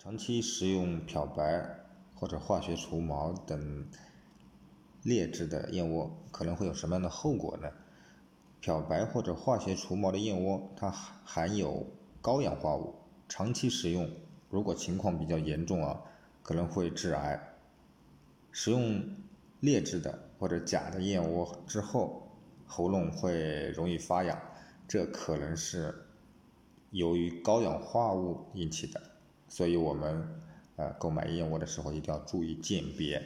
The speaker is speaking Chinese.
长期食用漂白或者化学除毛等劣质的燕窝，可能会有什么样的后果呢？漂白或者化学除毛的燕窝，它含有高氧化物，长期食用，如果情况比较严重啊，可能会致癌。食用劣质的或者假的燕窝之后，喉咙会容易发痒，这可能是由于高氧化物引起的。所以我们呃购买燕窝的时候一定要注意鉴别。